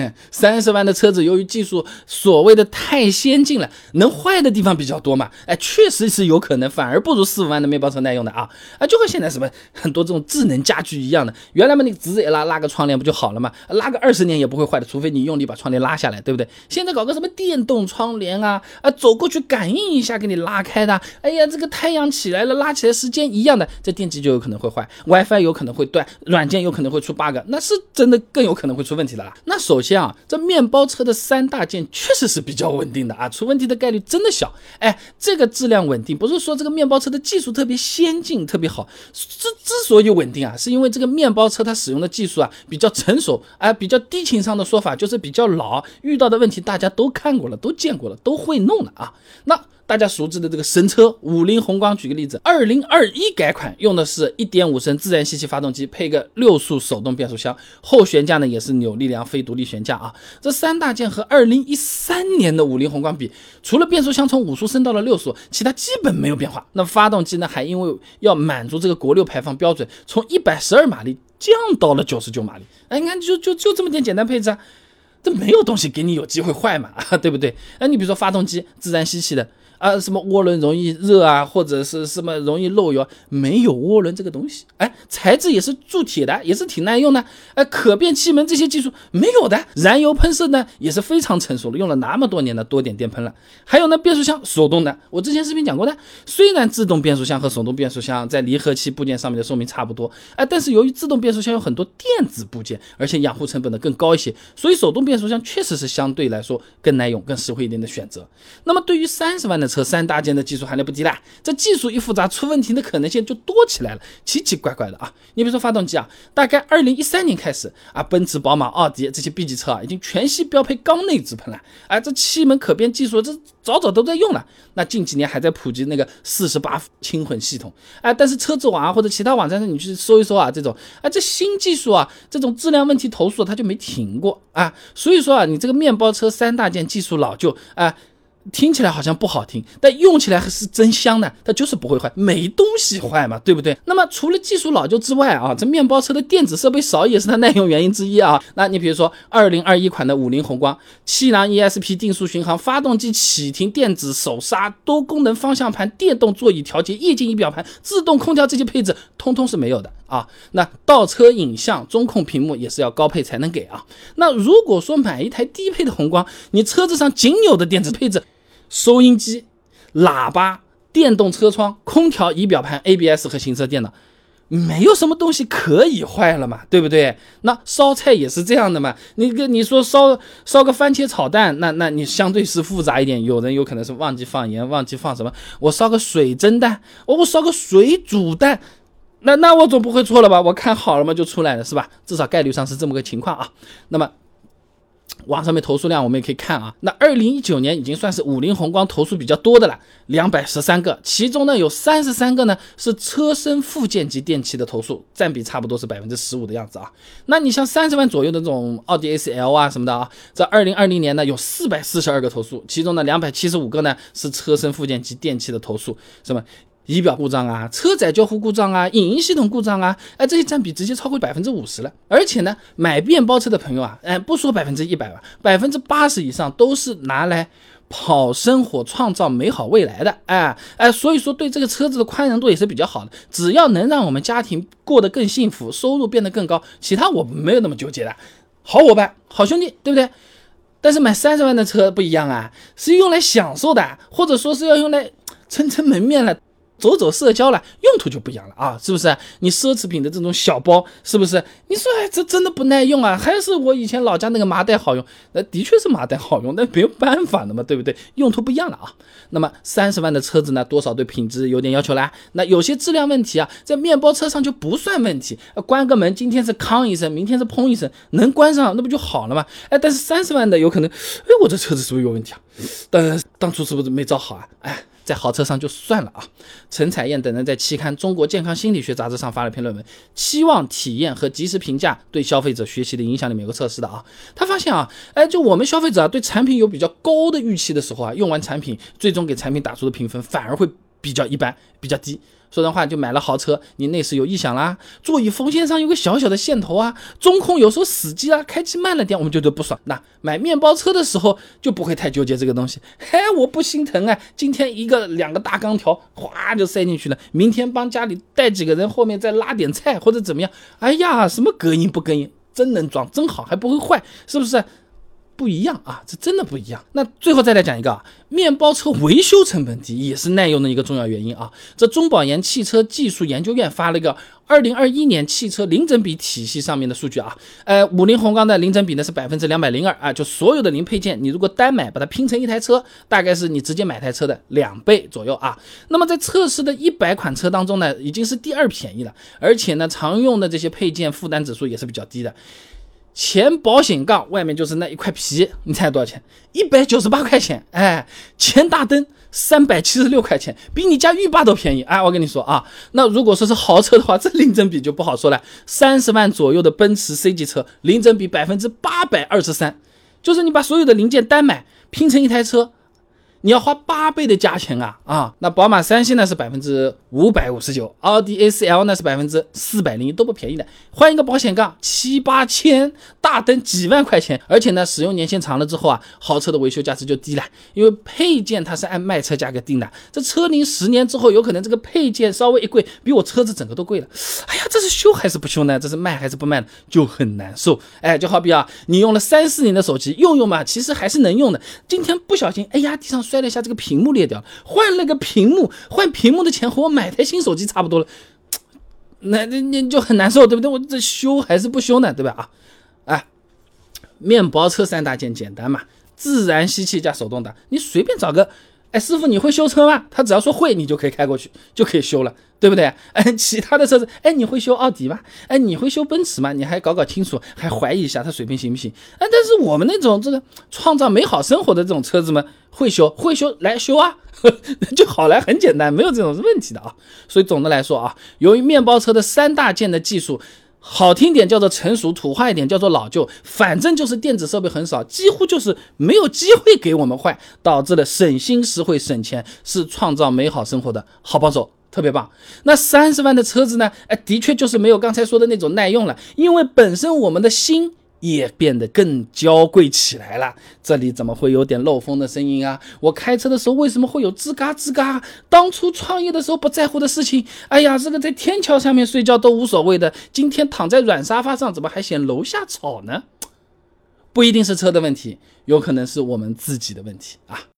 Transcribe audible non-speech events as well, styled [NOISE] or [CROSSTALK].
[LAUGHS] 三十万的车子，由于技术所谓的太先进了，能坏的地方比较多嘛？哎，确实是有可能，反而不如四五万的面包车耐用的啊！啊，就和现在什么很多这种智能家居一样的，原来嘛你直接拉拉个窗帘不就好了嘛？拉个二十年也不会坏的，除非你用力把窗帘拉下来，对不对？现在搞个什么电动窗帘啊，啊，走过去感应一下给你拉开的，哎呀，这个太阳起来了，拉起来时间一样的，这电机就有可能会坏，WiFi 有可能会断，软件有可能会出 bug，那是真的更有可能会出问题的啦。那首先啊，这面包车的三大件确实是比较稳定的啊，出问题的概率真的小。哎，这个质量稳定不是说这个面包车的技术特别先进特别好，之之所以稳定啊，是因为这个面包车它使用的技术啊比较成熟，哎，比较低情商的说法就是比较老，遇到的问题大家都看过了，都见过了，都会弄了啊。那。大家熟知的这个神车五菱宏光，举个例子，二零二一改款用的是一点五升自然吸气发动机，配个六速手动变速箱，后悬架呢也是扭力梁非独立悬架啊。这三大件和二零一三年的五菱宏光比，除了变速箱从五速升到了六速，其他基本没有变化。那发动机呢，还因为要满足这个国六排放标准，从一百十二马力降到了九十九马力。哎，你看就就就这么点简单配置啊，这没有东西给你有机会坏嘛，[LAUGHS] 对不对？哎，你比如说发动机自然吸气的。啊，什么涡轮容易热啊，或者是什么容易漏油？没有涡轮这个东西，哎，材质也是铸铁的，也是挺耐用的。哎，可变气门这些技术没有的，燃油喷射呢也是非常成熟的，用了那么多年的多点电喷了。还有呢，变速箱手动的，我之前视频讲过的。虽然自动变速箱和手动变速箱在离合器部件上面的寿命差不多，哎，但是由于自动变速箱有很多电子部件，而且养护成本呢更高一些，所以手动变速箱确实是相对来说更耐用、更实惠一点的选择。那么对于三十万的车三大件的技术含量不低啦，这技术一复杂，出问题的可能性就多起来了，奇奇怪怪的啊！你比如说发动机啊，大概二零一三年开始啊，奔驰、宝马、奥迪这些 B 级车啊，已经全系标配缸内直喷了，啊，这气门可变技术这早早都在用了。那近几年还在普及那个四十八轻混系统，哎，但是车子网啊或者其他网站上你去搜一搜啊，这种啊这新技术啊，这种质量问题投诉它就没停过啊，所以说啊，你这个面包车三大件技术老旧啊。听起来好像不好听，但用起来还是真香的。它就是不会坏，没东西坏嘛，对不对？那么除了技术老旧之外啊，这面包车的电子设备少也是它耐用原因之一啊。[LAUGHS] 那你比如说二零二一款的五菱宏光，气囊 ESP 定速巡航、发动机启停、电子手刹、多功能方向盘、电动座椅调节、液晶仪表盘、自动空调这些配置，通通是没有的啊。那倒车影像、中控屏幕也是要高配才能给啊。那如果说买一台低配的宏光，你车子上仅有的电子配置。收音机、喇叭、电动车窗、空调、仪表盘、ABS 和行车电脑，没有什么东西可以坏了嘛，对不对？那烧菜也是这样的嘛。你跟你说烧烧个番茄炒蛋，那那你相对是复杂一点。有人有可能是忘记放盐，忘记放什么。我烧个水蒸蛋，我我烧个水煮蛋，那那我总不会错了吧？我看好了嘛，就出来了是吧？至少概率上是这么个情况啊。那么。网上面投诉量我们也可以看啊，那二零一九年已经算是五菱宏光投诉比较多的了，两百十三个，其中呢有三十三个呢是车身附件及电器的投诉，占比差不多是百分之十五的样子啊。那你像三十万左右的这种奥迪 A 四 L 啊什么的啊，在二零二零年呢有四百四十二个投诉，其中呢两百七十五个呢是车身附件及电器的投诉，什么？仪表故障啊，车载交互故障啊，影音系统故障啊，哎，这些占比直接超过百分之五十了。而且呢，买面包车的朋友啊，哎，不说百分之一百吧，百分之八十以上都是拿来跑生活、创造美好未来的。哎哎，所以说对这个车子的宽容度也是比较好的。只要能让我们家庭过得更幸福，收入变得更高，其他我没有那么纠结的。好伙伴，好兄弟，对不对？但是买三十万的车不一样啊，是用来享受的，或者说是要用来撑撑门面了。走走社交了，用途就不一样了啊，是不是？你奢侈品的这种小包，是不是？你说哎，这真的不耐用啊？还是我以前老家那个麻袋好用？那的确是麻袋好用，那没有办法的嘛，对不对？用途不一样了啊。[LAUGHS] 那么三十万的车子呢，多少对品质有点要求啦。那有些质量问题啊，在面包车上就不算问题。关个门，今天是康一声，明天是砰一声，能关上那不就好了嘛？哎，但是三十万的有可能，哎，我这车子是不是有问题啊？当当初是不是没找好啊？哎。在豪车上就算了啊！陈彩燕等人在期刊《中国健康心理学杂志》上发了篇论文，期望体验和及时评价对消费者学习的影响里面有个测试的啊。他发现啊，哎，就我们消费者啊对产品有比较高的预期的时候啊，用完产品最终给产品打出的评分反而会比较一般，比较低。说人话，就买了豪车，你内饰有异响啦，座椅缝线上有个小小的线头啊，中控有时候死机啊，开机慢了点，我们觉得不爽。那买面包车的时候就不会太纠结这个东西，嘿，我不心疼啊。今天一个两个大钢条，哗就塞进去了，明天帮家里带几个人，后面再拉点菜或者怎么样，哎呀，什么隔音不隔音，真能装，真好，还不会坏，是不是？不一样啊，这真的不一样。那最后再来讲一个啊，面包车维修成本低也是耐用的一个重要原因啊。这中保研汽车技术研究院发了一个二零二一年汽车零整比体系上面的数据啊，呃，五菱宏光的零整比呢是百分之两百零二啊，就所有的零配件，你如果单买把它拼成一台车，大概是你直接买台车的两倍左右啊。那么在测试的一百款车当中呢，已经是第二便宜了，而且呢，常用的这些配件负担指数也是比较低的。前保险杠外面就是那一块皮，你猜多少钱？一百九十八块钱。哎，前大灯三百七十六块钱，比你家浴霸都便宜。哎，我跟你说啊，那如果说是豪车的话，这零整比就不好说了。三十万左右的奔驰 C 级车，零整比百分之八百二十三，就是你把所有的零件单买拼成一台车。你要花八倍的价钱啊啊！那宝马三系呢是百分之五百五十九，奥迪 A4L 呢是百分之四百零一，都不便宜的。换一个保险杠七八千，大灯几万块钱，而且呢使用年限长了之后啊，豪车的维修价值就低了，因为配件它是按卖车价格定的。这车龄十年之后，有可能这个配件稍微一贵，比我车子整个都贵了。哎呀，这是修还是不修呢？这是卖还是不卖就很难受。哎，就好比啊，你用了三四年的手机，用用嘛，其实还是能用的。今天不小心，哎呀，地上。摔了一下，这个屏幕裂掉了，换了个屏幕，[LAUGHS] 换屏幕的钱和我买台新手机差不多了，[TSK] 那那那就很难受，对不对？我这修还是不修呢，对吧？啊，哎，面包车三大件简单嘛，自然吸气加手动挡，你随便找个。哎，师傅，你会修车吗？他只要说会，你就可以开过去，就可以修了，对不对？[LAUGHS] 哎，其他的车子，哎，你会修奥迪吗？哎，你会修奔驰吗？你还搞搞清楚，还怀疑一下他水平行不行？哎，但是我们那种这个创造美好生活的这种车子们，会修，会修，来修啊，[LAUGHS] 就好来，很简单，没有这种问题的啊。所以总的来说啊，由于面包车的三大件的技术。好听点叫做成熟，土话一点叫做老旧，反正就是电子设备很少，几乎就是没有机会给我们换，导致了省心实惠、省钱，是创造美好生活的好帮手，特别棒。那三十万的车子呢？哎，的确就是没有刚才说的那种耐用了，因为本身我们的心。也变得更娇贵起来了。这里怎么会有点漏风的声音啊？我开车的时候为什么会有吱嘎吱嘎？当初创业的时候不在乎的事情，哎呀，这个在天桥上面睡觉都无所谓的，今天躺在软沙发上怎么还嫌楼下吵呢？不一定是车的问题，有可能是我们自己的问题啊。